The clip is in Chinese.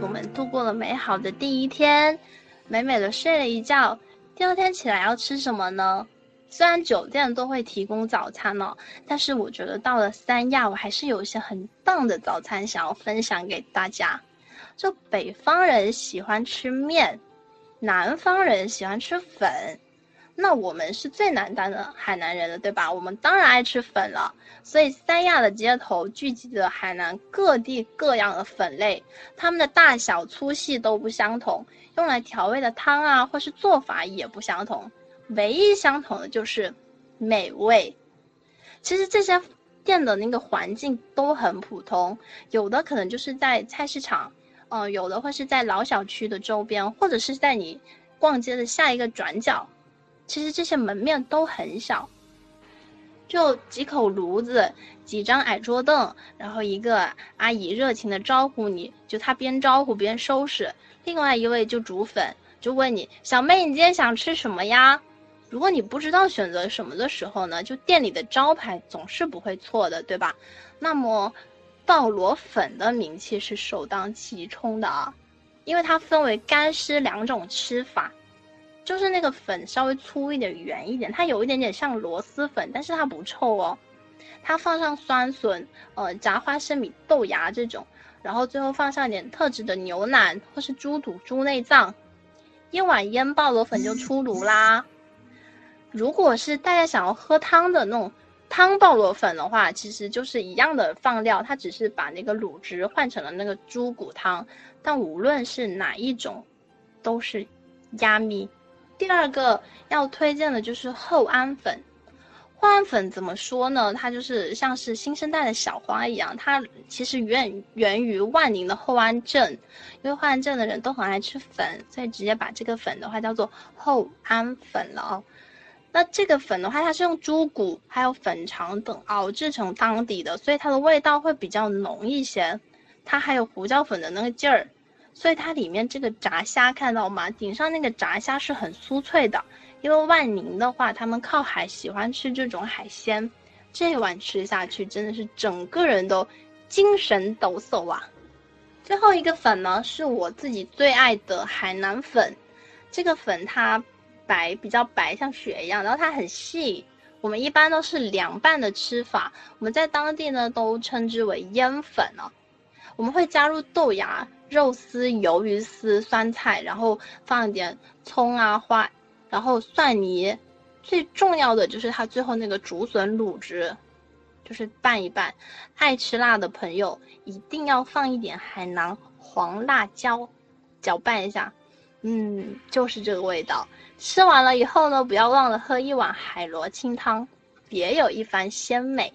我们度过了美好的第一天，美美的睡了一觉。第二天起来要吃什么呢？虽然酒店都会提供早餐哦，但是我觉得到了三亚，我还是有一些很棒的早餐想要分享给大家。就北方人喜欢吃面，南方人喜欢吃粉。那我们是最南端的海南人了，对吧？我们当然爱吃粉了。所以三亚的街头聚集着海南各地各样的粉类，它们的大小粗细都不相同，用来调味的汤啊，或是做法也不相同。唯一相同的就是美味。其实这些店的那个环境都很普通，有的可能就是在菜市场，呃，有的会是在老小区的周边，或者是在你逛街的下一个转角。其实这些门面都很小，就几口炉子、几张矮桌凳，然后一个阿姨热情的招呼你，就她边招呼边收拾。另外一位就煮粉，就问你：“小妹，你今天想吃什么呀？”如果你不知道选择什么的时候呢，就店里的招牌总是不会错的，对吧？那么，鲍螺粉的名气是首当其冲的啊，因为它分为干湿两种吃法。就是那个粉稍微粗一点、圆一点，它有一点点像螺蛳粉，但是它不臭哦。它放上酸笋、呃炸花生米、豆芽这种，然后最后放上点特制的牛腩或是猪肚、猪内脏，一碗腌鲍螺粉就出炉啦。如果是大家想要喝汤的那种汤鲍螺粉的话，其实就是一样的放料，它只是把那个卤汁换成了那个猪骨汤。但无论是哪一种，都是压米。第二个要推荐的就是厚安粉，厚安粉怎么说呢？它就是像是新生代的小花一样，它其实源源于万宁的厚安镇，因为厚安镇的人都很爱吃粉，所以直接把这个粉的话叫做厚安粉了哦。那这个粉的话，它是用猪骨还有粉肠等熬制成汤底的，所以它的味道会比较浓一些，它还有胡椒粉的那个劲儿。所以它里面这个炸虾看到吗？顶上那个炸虾是很酥脆的，因为万宁的话，他们靠海，喜欢吃这种海鲜。这碗吃下去真的是整个人都精神抖擞啊！最后一个粉呢，是我自己最爱的海南粉。这个粉它白，比较白，像雪一样，然后它很细。我们一般都是凉拌的吃法，我们在当地呢都称之为腌粉了。我们会加入豆芽。肉丝、鱿鱼丝、酸菜，然后放一点葱啊花，然后蒜泥，最重要的就是它最后那个竹笋卤汁，就是拌一拌。爱吃辣的朋友一定要放一点海南黄辣椒，搅拌一下，嗯，就是这个味道。吃完了以后呢，不要忘了喝一碗海螺清汤，别有一番鲜美。